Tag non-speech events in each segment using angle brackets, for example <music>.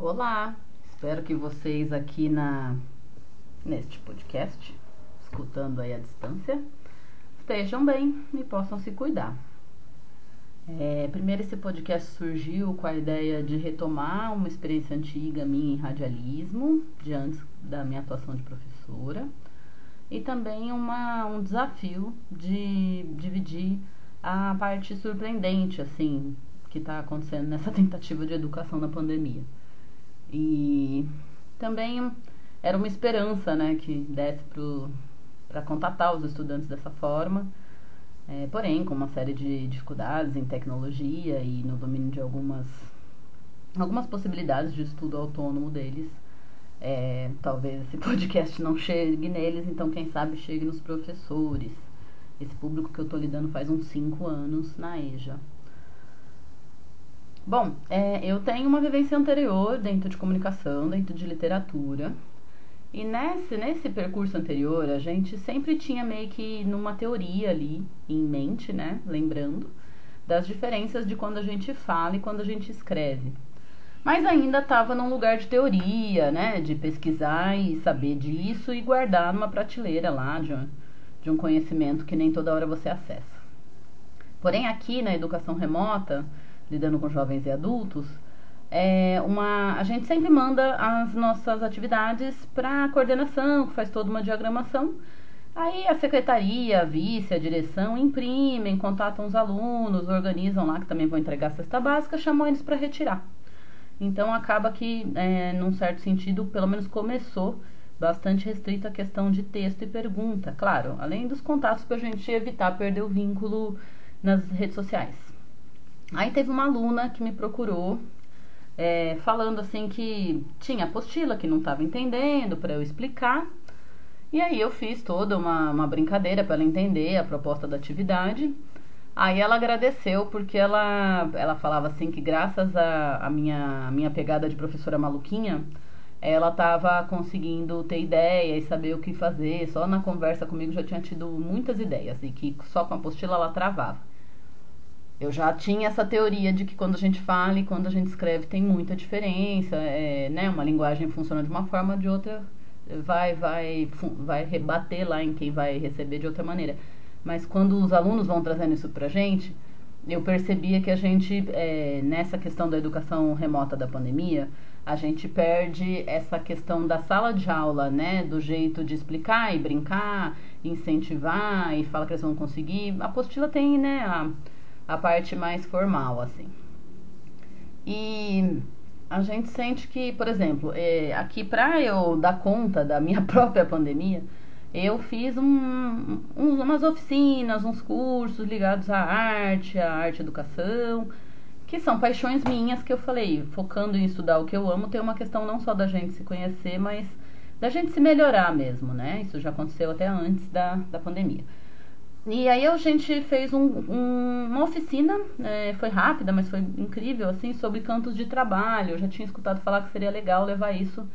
Olá, espero que vocês aqui na neste podcast, escutando aí à distância, estejam bem e possam se cuidar. É, primeiro esse podcast surgiu com a ideia de retomar uma experiência antiga minha em radialismo, de antes da minha atuação de professora, e também uma, um desafio de dividir a parte surpreendente, assim, que está acontecendo nessa <laughs> tentativa de educação na pandemia. E também era uma esperança, né, que desse para contatar os estudantes dessa forma, é, porém com uma série de dificuldades em tecnologia e no domínio de algumas, algumas possibilidades de estudo autônomo deles. É, talvez esse <laughs> podcast não chegue neles, então quem sabe chegue nos professores. Esse público que eu estou lidando faz uns 5 anos na EJA. Bom, é, eu tenho uma vivência anterior dentro de comunicação, dentro de literatura. E nesse, nesse percurso anterior, a gente sempre tinha meio que numa teoria ali em mente, né? Lembrando das diferenças de quando a gente fala e quando a gente escreve. Mas ainda estava num lugar de teoria, né? De pesquisar e saber disso e guardar numa prateleira lá de um, de um conhecimento que nem toda hora você acessa. Porém, aqui na educação remota, lidando com jovens e adultos, é uma, a gente sempre manda as nossas atividades para a coordenação, que faz toda uma diagramação. Aí a secretaria, a vice, a direção imprimem, contatam os alunos, organizam lá que também vão entregar a cesta básica, chamam eles para retirar. Então acaba que, é, num certo sentido, pelo menos começou bastante restrita a questão de texto e pergunta. Claro, além dos contatos para a gente evitar perder o vínculo nas redes sociais. Aí teve uma aluna que me procurou é, falando assim que tinha apostila que não estava entendendo para eu explicar. E aí eu fiz toda uma, uma brincadeira para ela entender a proposta da atividade. Aí ela agradeceu porque ela, ela falava assim que graças à a, a, minha, a minha pegada de professora maluquinha, ela estava conseguindo ter ideia e saber o que fazer. Só na conversa comigo já tinha tido muitas ideias e que só com a apostila ela travava. Eu já tinha essa teoria de que quando a gente fala e quando a gente escreve tem muita diferença, é, né? Uma linguagem funciona de uma forma, de outra vai vai vai rebater lá em quem vai receber de outra maneira. Mas quando os alunos vão trazendo isso pra gente, eu percebia que a gente, é, nessa questão da educação remota da pandemia, a gente perde essa questão da sala de aula, né? Do jeito de explicar e brincar, incentivar e falar que eles vão conseguir. A apostila tem, né? A, a parte mais formal, assim. E a gente sente que, por exemplo, é, aqui para eu dar conta da minha <laughs> própria pandemia, eu fiz um, um, umas oficinas, uns cursos ligados à arte, à arte educação, que são paixões minhas que eu falei, focando em estudar o que eu amo, tem uma questão não só da gente se conhecer, mas da gente se melhorar mesmo, né? Isso já aconteceu até antes da, da pandemia. E aí a gente fez um, um, uma oficina, é, foi rápida, mas foi incrível, assim, sobre cantos de trabalho. Eu já tinha escutado falar que seria legal levar isso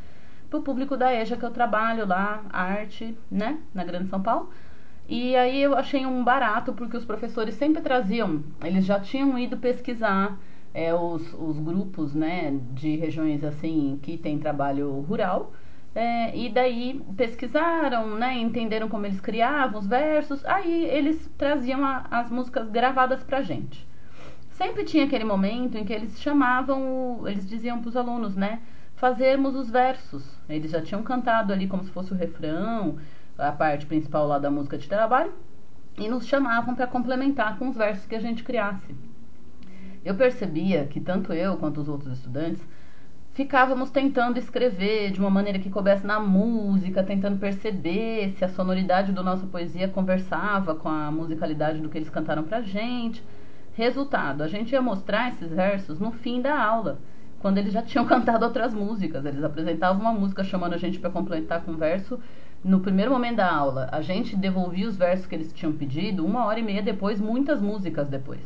para o público da EJA que eu trabalho lá, arte, né, na Grande São Paulo. E aí eu achei um barato, porque os professores sempre traziam, eles já tinham ido pesquisar é, os, os grupos, né, de regiões, assim, que tem trabalho rural é, e daí pesquisaram, né, entenderam como eles criavam os versos, aí eles traziam a, as músicas gravadas pra gente. Sempre tinha aquele momento em que eles chamavam, eles diziam para os alunos, né, fazermos os versos. Eles já tinham cantado ali como se fosse o refrão, a parte principal lá da música de trabalho, e nos chamavam para complementar com os versos que a gente criasse. Eu percebia que tanto eu quanto os outros estudantes ficávamos tentando escrever de uma maneira que coubesse na música, tentando perceber se a sonoridade da nossa poesia conversava com a musicalidade do que eles cantaram pra gente. Resultado, a gente ia mostrar esses versos no fim da aula, quando eles já tinham <laughs> cantado outras músicas. Eles apresentavam uma música chamando a gente para completar com verso. No primeiro momento da aula, a gente devolvia os versos que eles tinham pedido, uma hora e meia depois, muitas músicas depois.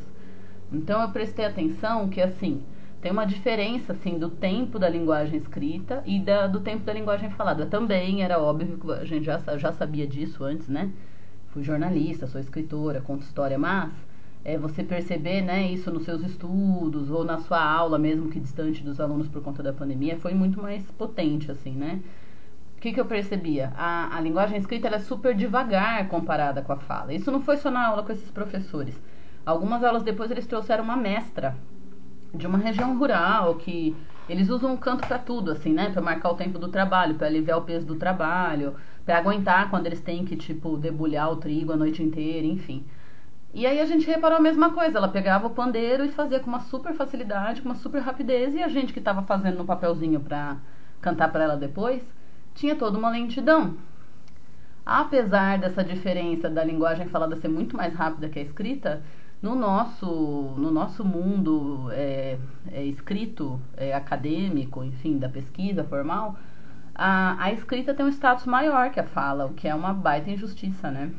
Então eu prestei atenção que assim, tem uma diferença assim do tempo da linguagem escrita e da, do tempo da linguagem falada. Também era óbvio que a gente já, já sabia disso antes, né? Fui jornalista, sou escritora, conto história, mas é, você perceber né, isso nos seus estudos ou na sua aula, mesmo que distante dos alunos por conta da pandemia, foi muito mais potente, assim, né? O que, que eu percebia? A, a linguagem escrita é super devagar comparada com a fala. Isso não foi só na aula com esses professores. Algumas aulas depois eles trouxeram uma mestra de uma região rural que eles usam o canto para tudo, assim, né? Para marcar o tempo do trabalho, para aliviar o peso do trabalho, para aguentar quando eles têm que, tipo, debulhar o trigo a noite inteira, enfim. E aí a gente reparou a mesma coisa, ela pegava o pandeiro e fazia com uma super facilidade, com uma super rapidez, e a gente que estava fazendo no papelzinho para cantar para ela depois, tinha toda uma lentidão. Apesar dessa diferença da linguagem falada ser muito mais rápida que a escrita, no nosso, no nosso mundo é, é escrito, é, acadêmico, enfim, da pesquisa formal, a, a escrita tem um status maior que a fala, o que é uma baita injustiça, né?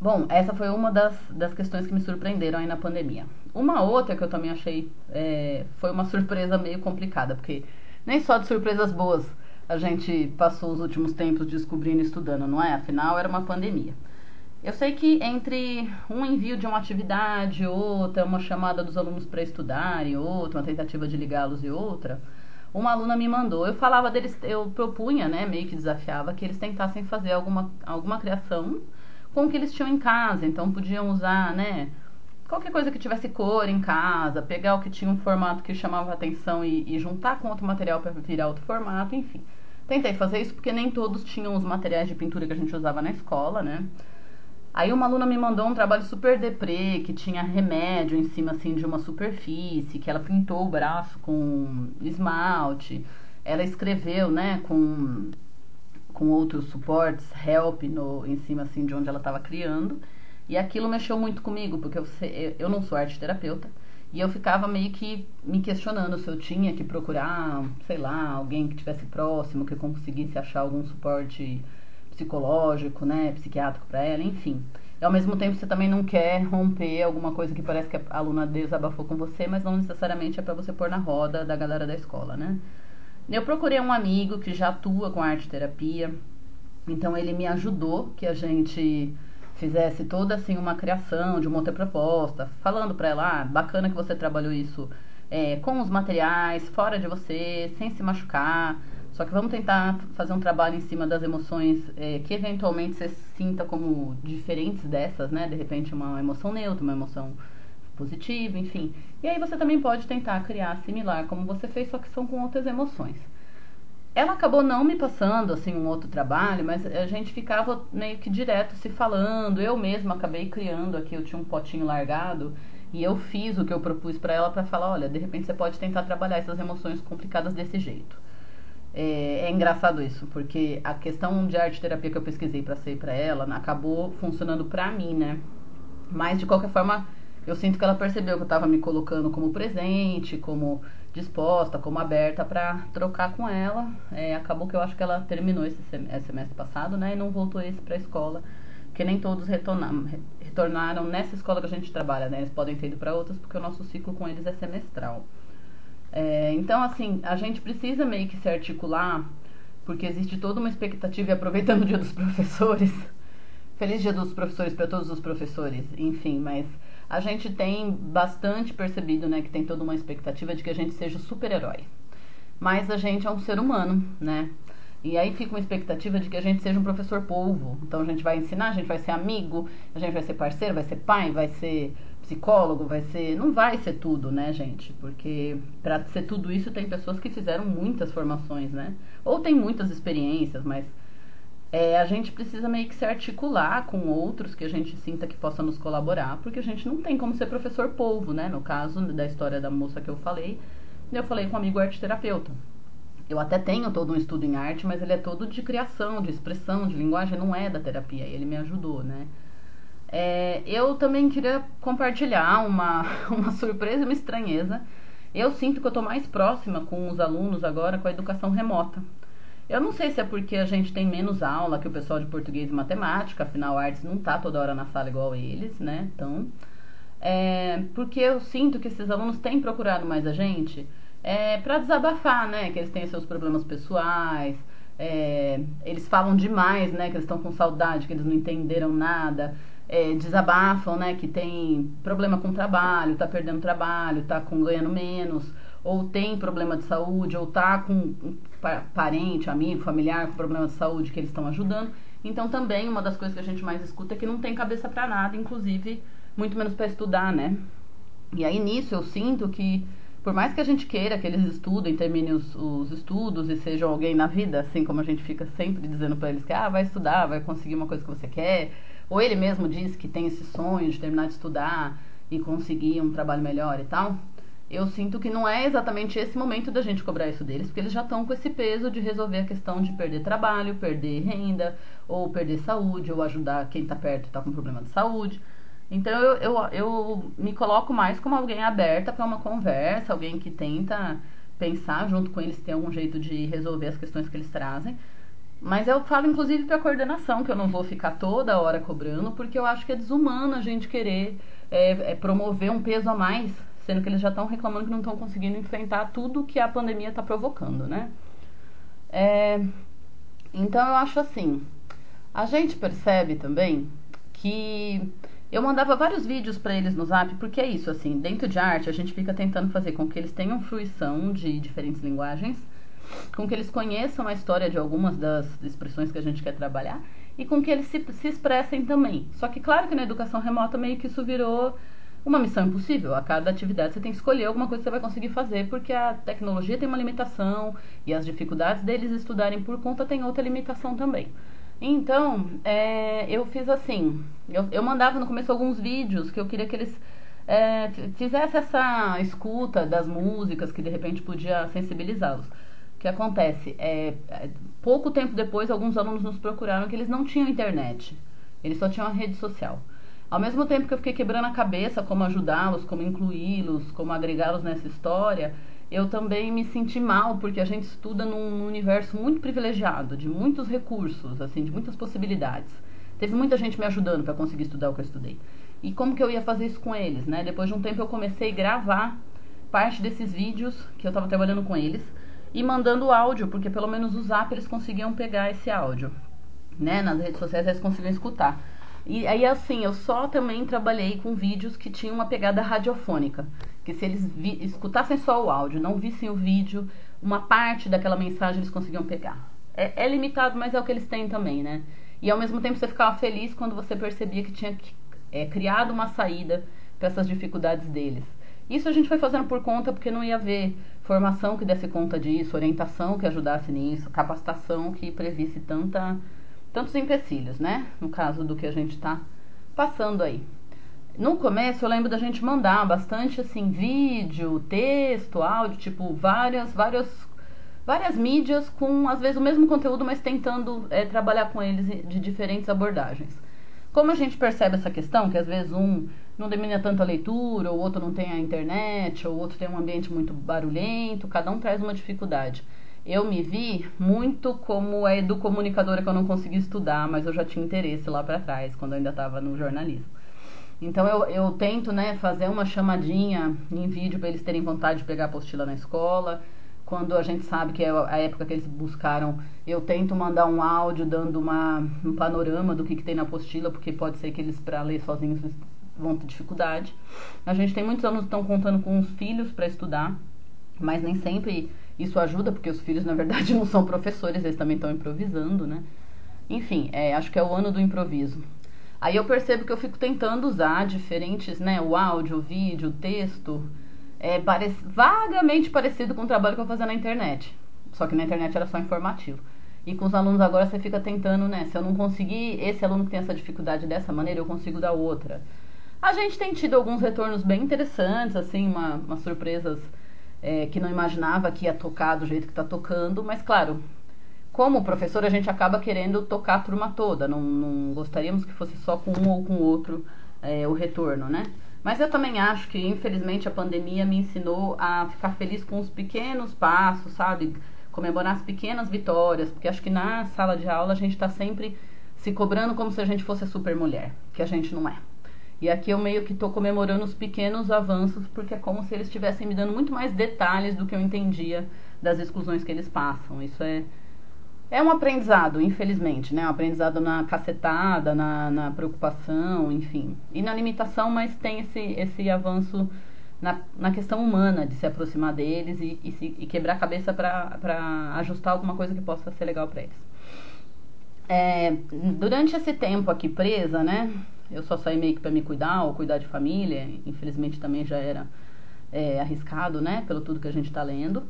Bom, essa foi uma das, das questões que me surpreenderam aí na pandemia. Uma outra que eu também achei é, foi uma surpresa meio complicada, porque nem só de surpresas boas a gente passou os últimos tempos descobrindo e estudando, não é? Afinal, era uma pandemia. Eu sei que entre um envio de uma atividade, outra, uma chamada dos alunos para estudar e outra, uma tentativa de ligá-los e outra, uma aluna me mandou. Eu falava deles, eu propunha, né, meio que desafiava que eles tentassem fazer alguma, alguma criação com o que eles tinham em casa. Então podiam usar, né? Qualquer coisa que tivesse cor em casa, pegar o que tinha um formato que chamava atenção e, e juntar com outro material para virar outro formato, enfim. Tentei fazer isso porque nem todos tinham os materiais de pintura que a gente usava na escola, né? Aí uma aluna me mandou um trabalho super deprê, que tinha remédio em cima assim de uma superfície, que ela pintou o braço com esmalte. Ela escreveu, né, com com outros suportes, help no, em cima assim de onde ela estava criando. E aquilo mexeu muito comigo, porque eu, eu não sou arte terapeuta. E eu ficava meio que me questionando se eu tinha que procurar, sei lá, alguém que estivesse próximo, que eu conseguisse achar algum suporte psicológico, né, psiquiátrico para ela, enfim. E ao mesmo tempo você também não quer romper alguma coisa que parece que a aluna desabafou com você, mas não necessariamente é para você pôr na roda da galera da escola, né? Eu procurei um amigo que já atua com arte terapia, então ele me ajudou que a gente fizesse toda assim uma criação de uma outra proposta, falando para ela, ah, bacana que você trabalhou isso é, com os materiais, fora de você, sem se machucar. Só que vamos tentar fazer um trabalho em cima das emoções é, que eventualmente você sinta como diferentes dessas, né? De repente uma emoção neutra, uma emoção positivo, enfim. E aí você também pode tentar criar similar como você fez, só que são com outras emoções. Ela acabou não me passando assim um outro trabalho, mas a gente ficava meio que direto se falando. Eu mesma acabei criando aqui, eu tinha um potinho largado e eu fiz o que eu propus para ela para falar, olha, de repente você pode tentar trabalhar essas emoções complicadas desse jeito. É, é, engraçado isso, porque a questão de arte terapia que eu pesquisei para ser para ela acabou funcionando para mim, né? Mas de qualquer forma, eu sinto que ela percebeu que eu estava me colocando como presente, como disposta, como aberta para trocar com ela. É, acabou que eu acho que ela terminou esse semestre passado, né? E não voltou esse para a escola, porque nem todos retornaram, retornaram nessa escola que a gente trabalha, né? Eles podem ter ido para outras, porque o nosso ciclo com eles é semestral. É, então, assim, a gente precisa meio que se articular, porque existe toda uma expectativa, e aproveitando o dia dos professores, <laughs> feliz dia dos professores para todos os professores, enfim, mas a gente tem bastante percebido, né, que tem toda uma expectativa de que a gente seja super-herói. Mas a gente é um ser humano, né? E aí fica uma expectativa de que a gente seja um professor polvo. Então a gente vai ensinar, a gente vai ser amigo, a gente vai ser parceiro, vai ser pai, vai ser psicólogo, vai ser. Não vai ser tudo, né, gente? Porque para ser tudo isso tem pessoas que fizeram muitas formações, né? Ou tem muitas experiências, mas é, a gente precisa meio que se articular com outros que a gente sinta que possa nos colaborar, porque a gente não tem como ser professor polvo, né? No caso da história da moça que eu falei, eu falei com um amigo arte terapeuta. Eu até tenho todo um estudo em arte, mas ele é todo de criação, de expressão, de linguagem, não é da terapia. Ele me ajudou, né? É, eu também queria compartilhar uma, <laughs> uma surpresa uma estranheza. Eu sinto que eu estou mais próxima com os alunos agora com a educação remota. Eu não sei se é porque a gente tem menos aula que o pessoal de português e matemática, afinal, artes não tá toda hora na sala igual eles, né? Então, é, porque eu sinto que esses alunos têm procurado mais a gente é, para desabafar, né? Que eles têm seus problemas pessoais, é, eles falam demais, né? Que eles estão com saudade, que eles não entenderam nada. É, desabafam, né, que tem problema com trabalho, tá perdendo trabalho, tá com ganhando menos, ou tem problema de saúde, ou tá com um parente, amigo, familiar com problema de saúde que eles estão ajudando. Então também uma das coisas que a gente mais escuta é que não tem cabeça para nada, inclusive muito menos para estudar, né? E aí nisso eu sinto que por mais que a gente queira que eles estudem, terminem os, os estudos e sejam alguém na vida, assim como a gente fica sempre dizendo para eles que ah, vai estudar, vai conseguir uma coisa que você quer, ou ele mesmo diz que tem esse sonho de terminar de estudar e conseguir um trabalho melhor e tal, eu sinto que não é exatamente esse momento da gente cobrar isso deles, porque eles já estão com esse peso de resolver a questão de perder trabalho, perder renda, ou perder saúde, ou ajudar quem está perto e está com problema de saúde. Então eu, eu, eu me coloco mais como alguém aberta para uma conversa, alguém que tenta pensar junto com eles tem algum jeito de resolver as questões que eles trazem. Mas eu falo inclusive para coordenação que eu não vou ficar toda hora cobrando, porque eu acho que é desumano a gente querer é, é promover um peso a mais, sendo que eles já estão reclamando que não estão conseguindo enfrentar tudo que a pandemia está provocando, né? É, então eu acho assim, a gente percebe também que eu mandava vários vídeos para eles no Zap, porque é isso, assim, dentro de arte a gente fica tentando fazer com que eles tenham fruição de diferentes linguagens, com que eles conheçam a história de algumas das expressões que a gente quer trabalhar e com que eles se, se expressem também. Só que claro que na educação remota meio que isso virou uma missão impossível. A cada atividade você tem que escolher alguma coisa que você vai conseguir fazer, porque a tecnologia tem uma limitação e as dificuldades deles estudarem por conta tem outra limitação também. Então, é, eu fiz assim, eu, eu mandava no começo alguns vídeos que eu queria que eles é, fizessem essa escuta das músicas que de repente podia sensibilizá-los. Que acontece? É, pouco tempo depois, alguns alunos nos procuraram que eles não tinham internet, eles só tinham a rede social. Ao mesmo tempo que eu fiquei quebrando a cabeça como ajudá-los, como incluí-los, como agregá-los nessa história, eu também me senti mal, porque a gente estuda num universo muito privilegiado, de muitos recursos, assim, de muitas possibilidades. Teve muita gente me ajudando para conseguir estudar o que eu estudei. E como que eu ia fazer isso com eles, né? Depois de um tempo eu comecei a gravar parte desses vídeos que eu estava trabalhando com eles e mandando áudio, porque pelo menos o Zap eles conseguiam pegar esse áudio, né? Nas redes sociais eles conseguiam escutar. E aí assim, eu só também trabalhei com vídeos que tinham uma pegada radiofônica que se eles escutassem só o áudio, não vissem o vídeo, uma parte daquela mensagem eles conseguiam pegar. É, é, limitado, mas é o que eles têm também, né? E ao mesmo tempo você ficava feliz quando você percebia que tinha é, criado uma saída para essas dificuldades deles. Isso a gente foi fazendo por conta porque não ia haver formação que desse conta disso, orientação que ajudasse nisso, capacitação que previsse tanta, tantos empecilhos, né? No caso do que a gente está passando aí. No começo eu lembro da gente mandar bastante assim vídeo, texto, áudio, tipo várias, várias, várias mídias com às vezes o mesmo conteúdo, mas tentando é, trabalhar com eles de diferentes abordagens. Como a gente percebe essa questão, que às vezes um não domina tanto a leitura, o outro não tem a internet, ou outro tem um ambiente muito barulhento, cada um traz uma dificuldade. Eu me vi muito como a educomunicadora que eu não consegui estudar, mas eu já tinha interesse lá para trás, quando eu ainda estava no jornalismo. Então eu, eu tento né, fazer uma chamadinha em vídeo para eles terem vontade de pegar a apostila na escola. Quando a gente sabe que é a época que eles buscaram, eu tento mandar um áudio dando uma, um panorama do que, que tem na apostila, porque pode ser que eles, para ler sozinhos, vão ter dificuldade. A gente tem muitos alunos que estão contando com os filhos para estudar, mas nem sempre isso ajuda, porque os filhos, na verdade, <laughs> não são professores, eles também estão improvisando, né? Enfim, é, acho que é o ano do improviso. Aí eu percebo que eu fico tentando usar diferentes, né? O áudio, o vídeo, o texto. É vagamente parecido com o trabalho que eu fazia na internet. Só que na internet era só informativo. E com os alunos agora você fica tentando, né? Se eu não conseguir esse aluno que tem essa dificuldade dessa maneira, eu consigo dar outra. A gente tem tido alguns retornos bem interessantes, assim, uma, umas surpresas é, que não imaginava que ia tocar do jeito que está tocando, mas claro, como professor, a gente acaba querendo tocar a turma toda. Não, não gostaríamos que fosse só com um ou com outro é, o retorno, né? Mas eu também acho que, infelizmente, a pandemia me ensinou a ficar feliz com os pequenos passos, sabe? Comemorar as pequenas vitórias, porque acho que na sala de aula a gente está sempre se cobrando como se a gente fosse super mulher, que a gente não é. E aqui eu meio que estou comemorando os pequenos avanços, porque é como se eles estivessem me dando muito mais detalhes do que eu entendia das exclusões que eles passam. Isso é é um aprendizado, infelizmente, né? Um aprendizado na cacetada, na, na preocupação, enfim. E na limitação, mas tem esse, esse avanço na, na questão humana de se aproximar deles e, e, se, e quebrar a cabeça para ajustar alguma coisa que possa ser legal para eles. É, durante esse tempo aqui presa, né? Eu só saí meio que para me cuidar ou cuidar de família. Infelizmente também já era é, arriscado, né? Pelo tudo que a gente está lendo.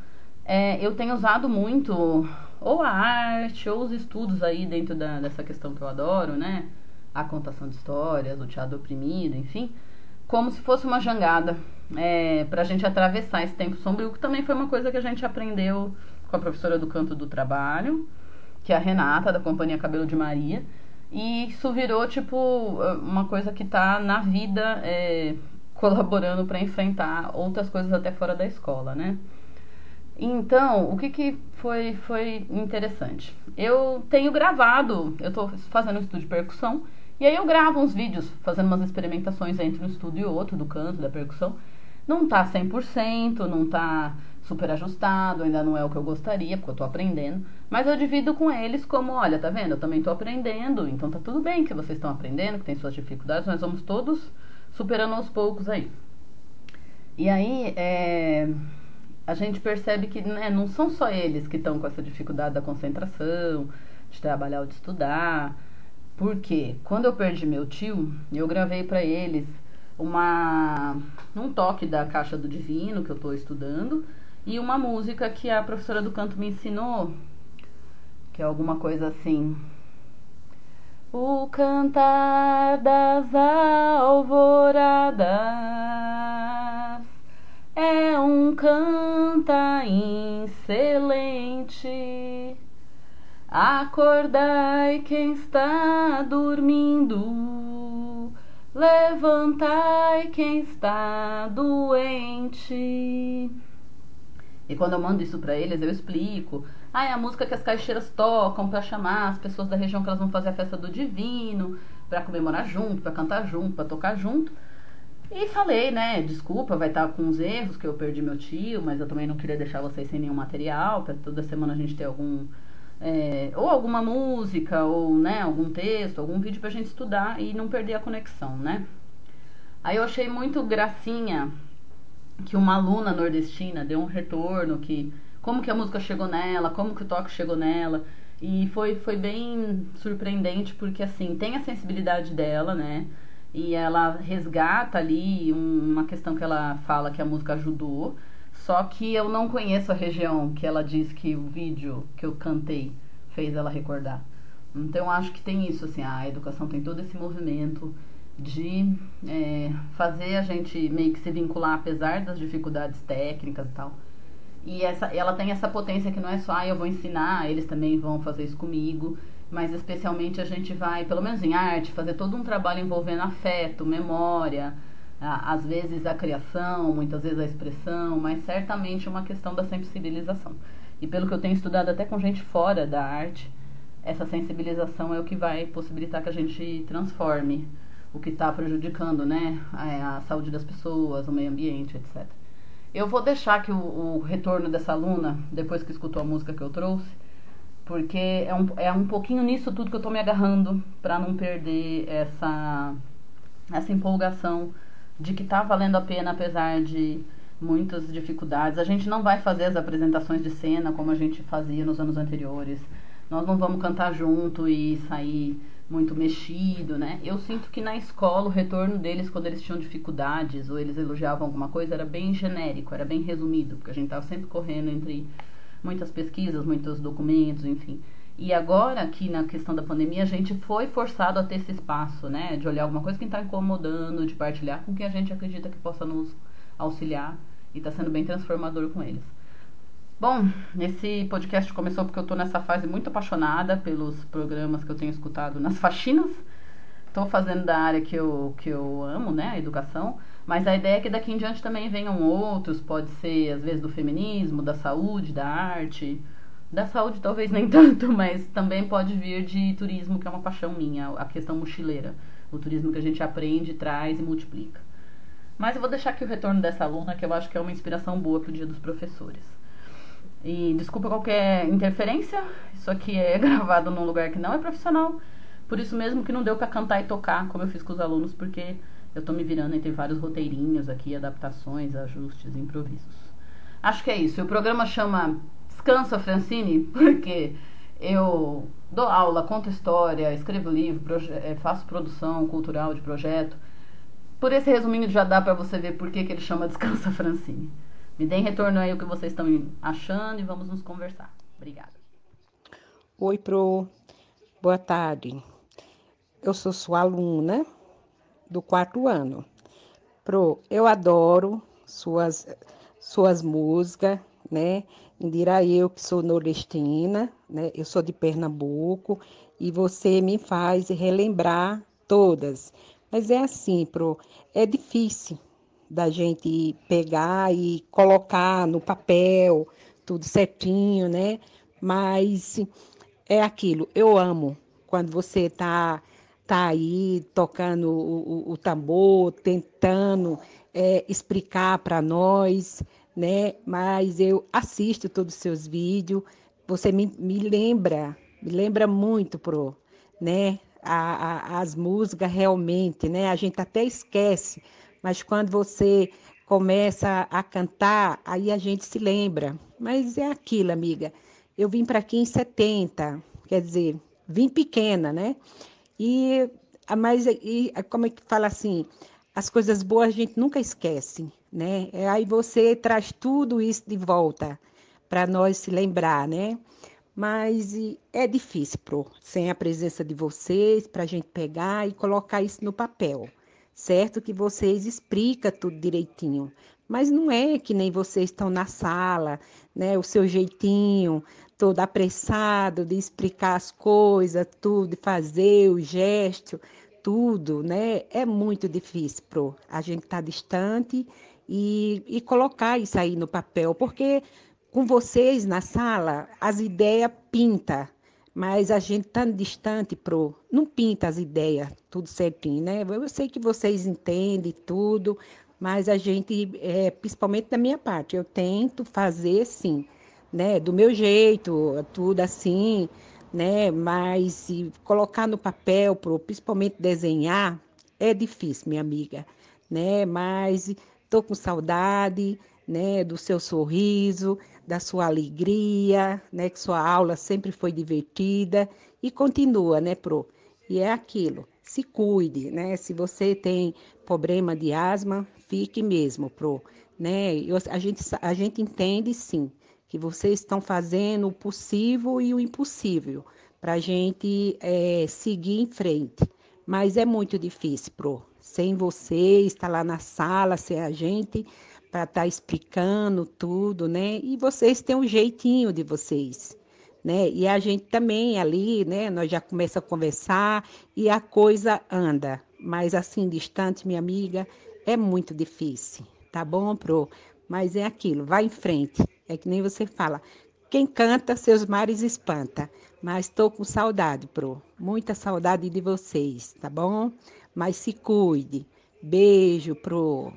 É, eu tenho usado muito ou a arte ou os estudos aí dentro da, dessa questão que eu adoro, né? A contação de histórias, o teatro oprimido, enfim, como se fosse uma jangada é, para a gente atravessar esse tempo sombrio, que também foi uma coisa que a gente aprendeu com a professora do canto do trabalho, que é a Renata, da Companhia Cabelo de Maria. E isso virou, tipo, uma coisa que está na vida é, colaborando para enfrentar outras coisas até fora da escola, né? Então, o que, que foi, foi interessante? Eu tenho gravado, eu estou fazendo um estudo de percussão, e aí eu gravo uns vídeos fazendo umas experimentações entre um estúdio e outro, do canto, da percussão. Não tá 100%, não tá super ajustado, ainda não é o que eu gostaria, porque eu tô aprendendo. Mas eu divido com eles como, olha, tá vendo? Eu também tô aprendendo, então tá tudo bem que vocês estão aprendendo, que tem suas dificuldades, nós vamos todos superando aos poucos aí. E aí, é a gente percebe que né, não são só eles que estão com essa dificuldade da concentração, de trabalhar ou de estudar. Porque quando eu perdi meu tio, eu gravei para eles uma um toque da Caixa do Divino que eu estou estudando e uma música que a professora do canto me ensinou, que é alguma coisa assim. O cantar das alvoradas é um canta excelente. Acordai quem está dormindo, levantai quem está doente. E quando eu mando isso para eles, eu explico. Ah, é a música que as caixeiras tocam para chamar as pessoas da região que elas vão fazer a festa do divino, para comemorar junto, para cantar junto, para tocar junto. E falei, né? Desculpa, vai estar com os erros que eu perdi meu tio, mas eu também não queria deixar vocês sem nenhum material, para toda semana a gente ter algum. É, ou alguma música, ou né, algum texto, algum vídeo pra gente estudar e não perder a conexão, né? Aí eu achei muito gracinha que uma aluna nordestina deu um retorno que como que a música chegou nela, como que o toque chegou nela. E foi, foi bem surpreendente porque assim, tem a sensibilidade dela, né? e ela resgata ali uma questão que ela fala que a música ajudou. Só que eu não conheço a região que ela diz que o vídeo que eu cantei fez ela recordar. Então acho que tem isso, assim, a educação tem todo esse movimento de é, fazer a gente meio que se vincular apesar das dificuldades técnicas e tal. E essa, ela tem essa potência que não é só, ah, eu vou ensinar, eles também vão fazer isso comigo mas especialmente a gente vai, pelo menos em arte, fazer todo um trabalho envolvendo afeto, memória, às vezes a criação, muitas vezes a expressão, mas certamente uma questão da sensibilização. E pelo que eu tenho estudado até com gente fora da arte, essa sensibilização é o que vai possibilitar que a gente transforme o que está prejudicando né, a, a, saúde das pessoas, o meio ambiente, etc. Eu vou deixar que o, o retorno dessa aluna, depois que escutou a música que eu trouxe, porque é um, é um pouquinho nisso tudo que eu tô me agarrando para não perder essa, essa empolgação de que tá valendo a pena apesar de muitas dificuldades. A gente não vai fazer as apresentações de cena como a gente fazia nos anos anteriores. Nós não vamos cantar junto e sair muito mexido, né? Eu sinto que na escola o retorno deles quando eles tinham dificuldades ou eles elogiavam alguma coisa era bem genérico, era bem resumido, porque a gente tava sempre correndo entre muitas pesquisas, muitos documentos, enfim. E agora, aqui na questão da pandemia, a gente foi forçado a ter esse espaço, né? De olhar alguma coisa que está incomodando, de partilhar com quem a gente acredita que possa nos auxiliar. E está sendo bem transformador com eles. Bom, esse podcast começou porque eu estou nessa fase muito apaixonada pelos programas que eu tenho escutado nas <laughs> faxinas. Estou fazendo da área que eu, que eu amo, né? A educação. Mas a ideia é que daqui em diante também venham outros, pode ser às vezes do feminismo, da saúde, da arte. Da saúde talvez <laughs> nem tanto, mas também pode vir de turismo, que é uma paixão minha, a questão mochileira. O turismo que a gente aprende, traz e multiplica. Mas eu vou deixar aqui o retorno dessa aluna, que eu acho que é uma inspiração boa para o Dia dos Professores. E desculpa qualquer interferência, isso aqui é <laughs> gravado num lugar que não é profissional. Por isso mesmo que não deu para cantar e tocar, como eu fiz com os alunos, porque eu tô me virando entre vários roteirinhos aqui, adaptações, ajustes, improvisos. Acho que é isso. O programa chama Descansa Francine, <laughs> porque eu dou aula, conto história, escrevo livro, eh, faço produção cultural de projeto. Por esse resuminho já dá para você ver por que, que ele chama Descansa <laughs> Francine. Me deem retorno aí o que vocês estão achando e vamos nos conversar. Obrigada. Oi, Pro. Boa tarde. Eu sou sua aluna do quarto ano. Pro, eu adoro suas, suas músicas, né? Indira eu que sou nordestina, né? Eu sou de Pernambuco e você me faz relembrar todas. Mas é assim, Pro, é difícil da gente pegar e colocar no papel tudo certinho, né? Mas é aquilo, eu amo quando você tá tá aí tocando o, o, o tambor, tentando é, explicar para nós, né? Mas eu assisto todos os seus vídeos, você me, me lembra, me lembra muito, pro, né? A, a, as músicas realmente, né? A gente até esquece mas quando você começa a cantar, aí a gente se lembra. Mas é aquilo, amiga. Eu vim para aqui em 70, quer dizer, vim pequena, né? E mas e, como é que fala assim? As coisas boas a gente nunca esquece, né? Aí você traz tudo isso de volta para nós se lembrar, né? Mas é difícil, pro, sem a presença de vocês, para a gente pegar e colocar isso no papel certo? Que vocês explicam tudo direitinho. Mas não é que nem vocês estão na sala, né? O seu jeitinho, todo apressado de explicar as coisas, tudo, de fazer o gesto, tudo, né? É muito difícil, pro. A gente tá distante e, e colocar isso aí no papel, porque com vocês na sala, as ideias pintam mas a gente tá distante pro não pinta as ideias tudo certinho, né? Eu sei que vocês entendem tudo, mas a gente, é, principalmente da minha parte, eu tento fazer sim, né? Do meu jeito, tudo assim, né? Mas colocar no papel, pro, principalmente desenhar, é difícil, minha amiga, né? Mas tô com saudade, né? Do seu sorriso da sua alegria, né? Que sua aula sempre foi divertida e continua, né, Pro? E é aquilo, se cuide, né? Se você tem problema de asma, fique mesmo, Pro, né? Eu, a, gente, a gente entende sim que vocês estão fazendo o possível e o impossível para a gente é, seguir em frente. Mas é muito difícil, Pro. Sem você, estar lá na sala, sem a gente, para estar tá explicando tudo, né? E vocês têm um jeitinho de vocês, né? E a gente também ali, né? Nós já começa a conversar e a coisa anda. Mas assim, distante, minha amiga, é muito difícil, tá bom, Pro? Mas é aquilo, vai em frente. É que nem você fala, quem canta, seus mares espanta. Mas estou com saudade, Pro. Muita saudade de vocês, tá bom? Mas se cuide. Beijo, Pro.